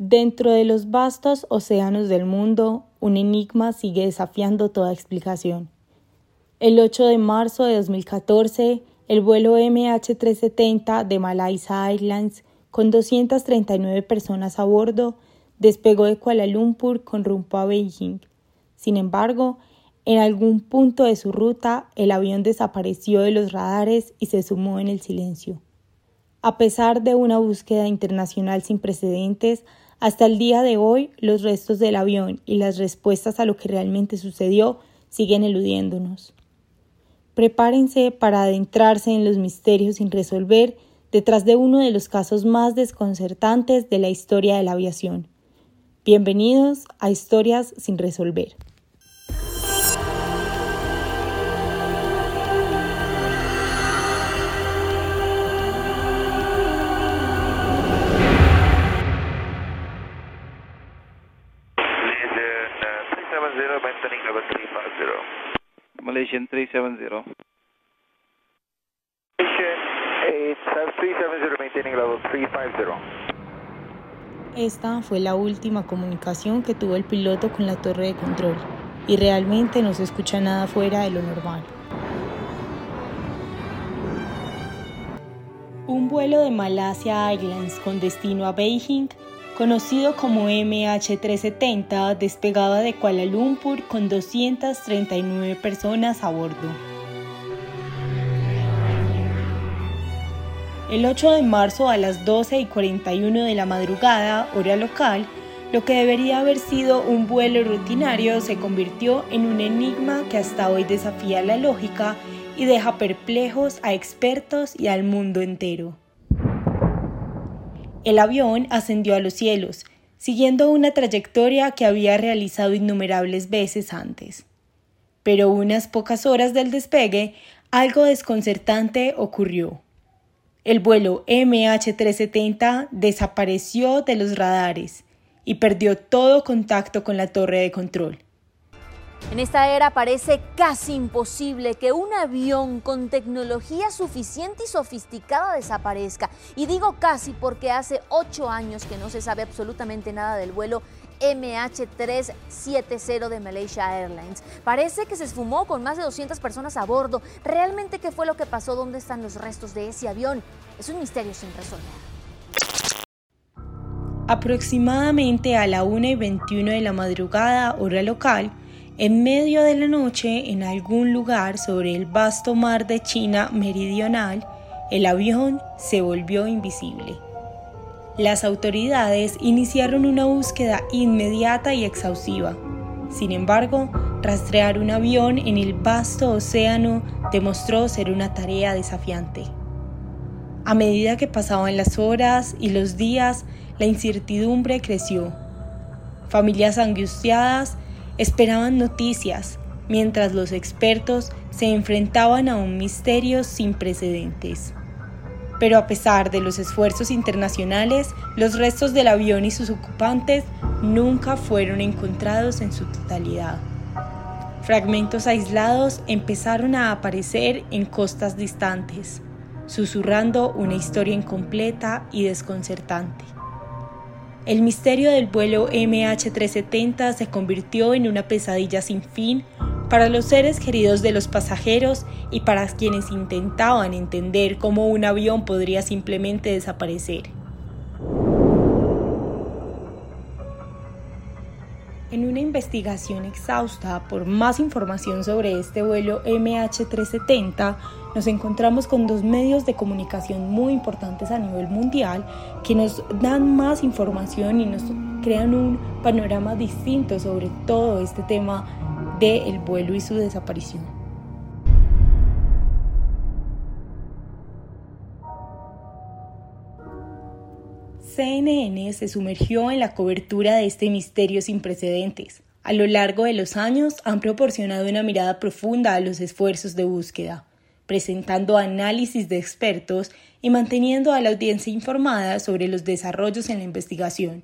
Dentro de los vastos océanos del mundo, un enigma sigue desafiando toda explicación. El 8 de marzo de 2014, el vuelo MH370 de Malaysia Airlines, con 239 personas a bordo, despegó de Kuala Lumpur con rumbo a Beijing. Sin embargo, en algún punto de su ruta, el avión desapareció de los radares y se sumó en el silencio. A pesar de una búsqueda internacional sin precedentes, hasta el día de hoy, los restos del avión y las respuestas a lo que realmente sucedió siguen eludiéndonos. Prepárense para adentrarse en los misterios sin resolver detrás de uno de los casos más desconcertantes de la historia de la aviación. Bienvenidos a Historias sin resolver. Malaysian 370. Esta fue la última comunicación que tuvo el piloto con la torre de control y realmente no se escucha nada fuera de lo normal. Un vuelo de Malaysia Airlines con destino a Beijing conocido como MH370, despegaba de Kuala Lumpur con 239 personas a bordo. El 8 de marzo a las 12 y 41 de la madrugada, hora local, lo que debería haber sido un vuelo rutinario se convirtió en un enigma que hasta hoy desafía la lógica y deja perplejos a expertos y al mundo entero. El avión ascendió a los cielos, siguiendo una trayectoria que había realizado innumerables veces antes. Pero unas pocas horas del despegue, algo desconcertante ocurrió. El vuelo MH370 desapareció de los radares y perdió todo contacto con la torre de control. En esta era parece casi imposible que un avión con tecnología suficiente y sofisticada desaparezca. Y digo casi porque hace ocho años que no se sabe absolutamente nada del vuelo MH370 de Malaysia Airlines. Parece que se esfumó con más de 200 personas a bordo. ¿Realmente qué fue lo que pasó? ¿Dónde están los restos de ese avión? Es un misterio sin resolver. Aproximadamente a la 1 y 21 de la madrugada, hora local, en medio de la noche, en algún lugar sobre el vasto mar de China meridional, el avión se volvió invisible. Las autoridades iniciaron una búsqueda inmediata y exhaustiva. Sin embargo, rastrear un avión en el vasto océano demostró ser una tarea desafiante. A medida que pasaban las horas y los días, la incertidumbre creció. Familias angustiadas esperaban noticias, mientras los expertos se enfrentaban a un misterio sin precedentes. Pero a pesar de los esfuerzos internacionales, los restos del avión y sus ocupantes nunca fueron encontrados en su totalidad. Fragmentos aislados empezaron a aparecer en costas distantes, susurrando una historia incompleta y desconcertante. El misterio del vuelo MH370 se convirtió en una pesadilla sin fin para los seres queridos de los pasajeros y para quienes intentaban entender cómo un avión podría simplemente desaparecer. Investigación exhausta por más información sobre este vuelo MH370, nos encontramos con dos medios de comunicación muy importantes a nivel mundial que nos dan más información y nos crean un panorama distinto sobre todo este tema del vuelo y su desaparición. CNN se sumergió en la cobertura de este misterio sin precedentes. A lo largo de los años han proporcionado una mirada profunda a los esfuerzos de búsqueda, presentando análisis de expertos y manteniendo a la audiencia informada sobre los desarrollos en la investigación.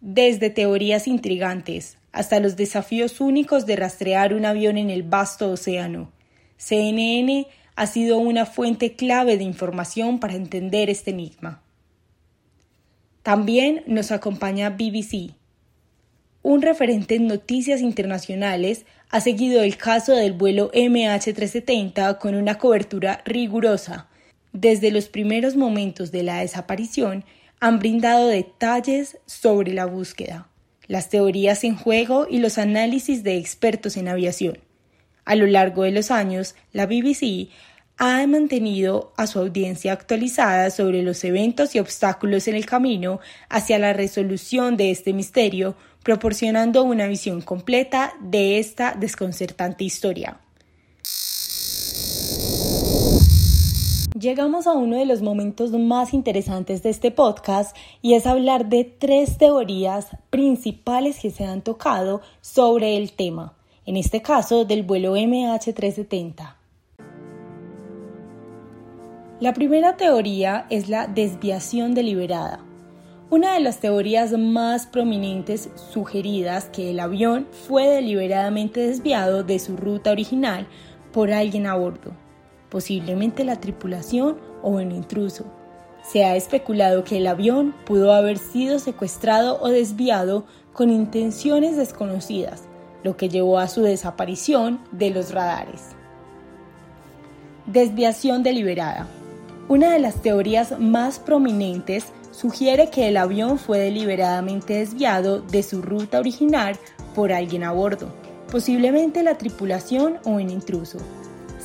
Desde teorías intrigantes hasta los desafíos únicos de rastrear un avión en el vasto océano, CNN ha sido una fuente clave de información para entender este enigma. También nos acompaña BBC. Un referente en noticias internacionales ha seguido el caso del vuelo MH370 con una cobertura rigurosa. Desde los primeros momentos de la desaparición han brindado detalles sobre la búsqueda, las teorías en juego y los análisis de expertos en aviación. A lo largo de los años, la BBC ha mantenido a su audiencia actualizada sobre los eventos y obstáculos en el camino hacia la resolución de este misterio, proporcionando una visión completa de esta desconcertante historia. Llegamos a uno de los momentos más interesantes de este podcast y es hablar de tres teorías principales que se han tocado sobre el tema, en este caso del vuelo MH370. La primera teoría es la desviación deliberada. Una de las teorías más prominentes sugeridas que el avión fue deliberadamente desviado de su ruta original por alguien a bordo, posiblemente la tripulación o un intruso. Se ha especulado que el avión pudo haber sido secuestrado o desviado con intenciones desconocidas, lo que llevó a su desaparición de los radares. Desviación deliberada. Una de las teorías más prominentes sugiere que el avión fue deliberadamente desviado de su ruta original por alguien a bordo, posiblemente la tripulación o un intruso.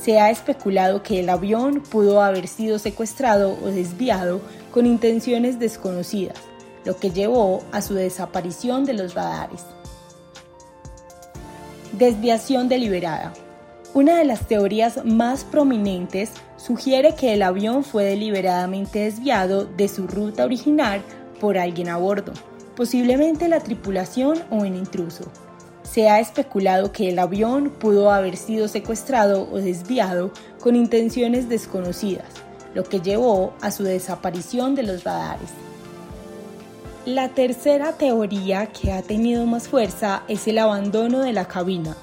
Se ha especulado que el avión pudo haber sido secuestrado o desviado con intenciones desconocidas, lo que llevó a su desaparición de los radares. Desviación deliberada. Una de las teorías más prominentes sugiere que el avión fue deliberadamente desviado de su ruta original por alguien a bordo, posiblemente la tripulación o un intruso. Se ha especulado que el avión pudo haber sido secuestrado o desviado con intenciones desconocidas, lo que llevó a su desaparición de los radares. La tercera teoría que ha tenido más fuerza es el abandono de la cabina,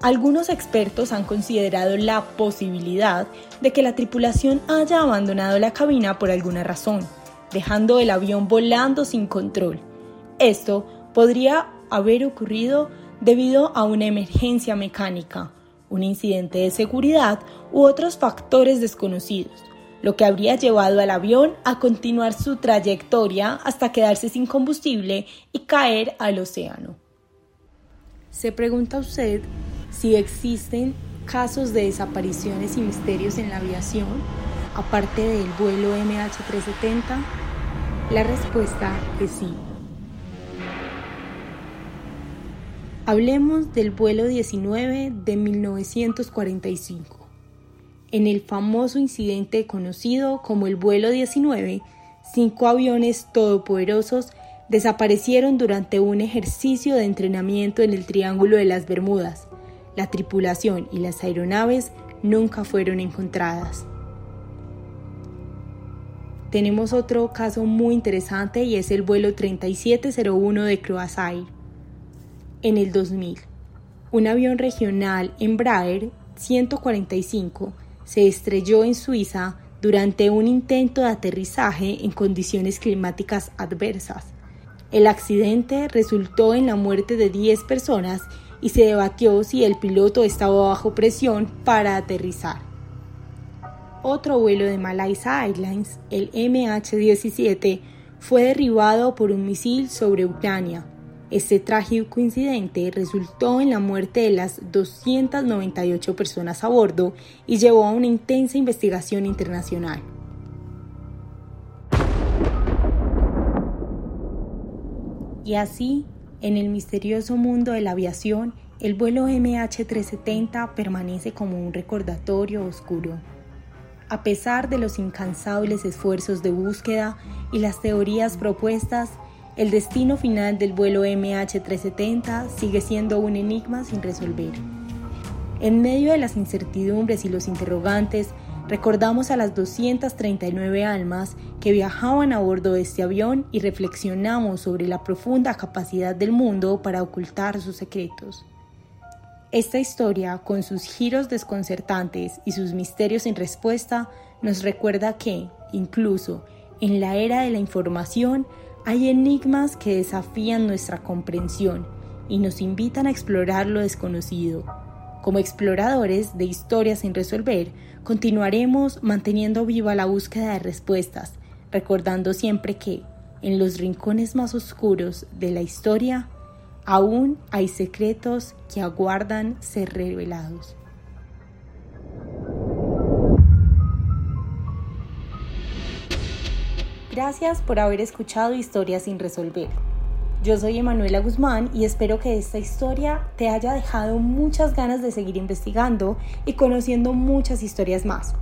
algunos expertos han considerado la posibilidad de que la tripulación haya abandonado la cabina por alguna razón, dejando el avión volando sin control. Esto podría haber ocurrido debido a una emergencia mecánica, un incidente de seguridad u otros factores desconocidos, lo que habría llevado al avión a continuar su trayectoria hasta quedarse sin combustible y caer al océano. ¿Se pregunta usted si existen casos de desapariciones y misterios en la aviación, aparte del vuelo MH370? La respuesta es sí. Hablemos del vuelo 19 de 1945. En el famoso incidente conocido como el vuelo 19, cinco aviones todopoderosos desaparecieron durante un ejercicio de entrenamiento en el Triángulo de las Bermudas, la tripulación y las aeronaves nunca fueron encontradas. Tenemos otro caso muy interesante y es el vuelo 3701 de Croasair. En el 2000, un avión regional Embraer 145 se estrelló en Suiza durante un intento de aterrizaje en condiciones climáticas adversas. El accidente resultó en la muerte de 10 personas y se debatió si el piloto estaba bajo presión para aterrizar. Otro vuelo de Malaysia Airlines, el MH17, fue derribado por un misil sobre Ucrania. Este trágico incidente resultó en la muerte de las 298 personas a bordo y llevó a una intensa investigación internacional. Y así en el misterioso mundo de la aviación, el vuelo MH370 permanece como un recordatorio oscuro. A pesar de los incansables esfuerzos de búsqueda y las teorías propuestas, el destino final del vuelo MH370 sigue siendo un enigma sin resolver. En medio de las incertidumbres y los interrogantes, Recordamos a las 239 almas que viajaban a bordo de este avión y reflexionamos sobre la profunda capacidad del mundo para ocultar sus secretos. Esta historia, con sus giros desconcertantes y sus misterios sin respuesta, nos recuerda que, incluso en la era de la información, hay enigmas que desafían nuestra comprensión y nos invitan a explorar lo desconocido. Como exploradores de historias sin resolver, continuaremos manteniendo viva la búsqueda de respuestas, recordando siempre que, en los rincones más oscuros de la historia, aún hay secretos que aguardan ser revelados. Gracias por haber escuchado Historias sin resolver. Yo soy Emanuela Guzmán y espero que esta historia te haya dejado muchas ganas de seguir investigando y conociendo muchas historias más.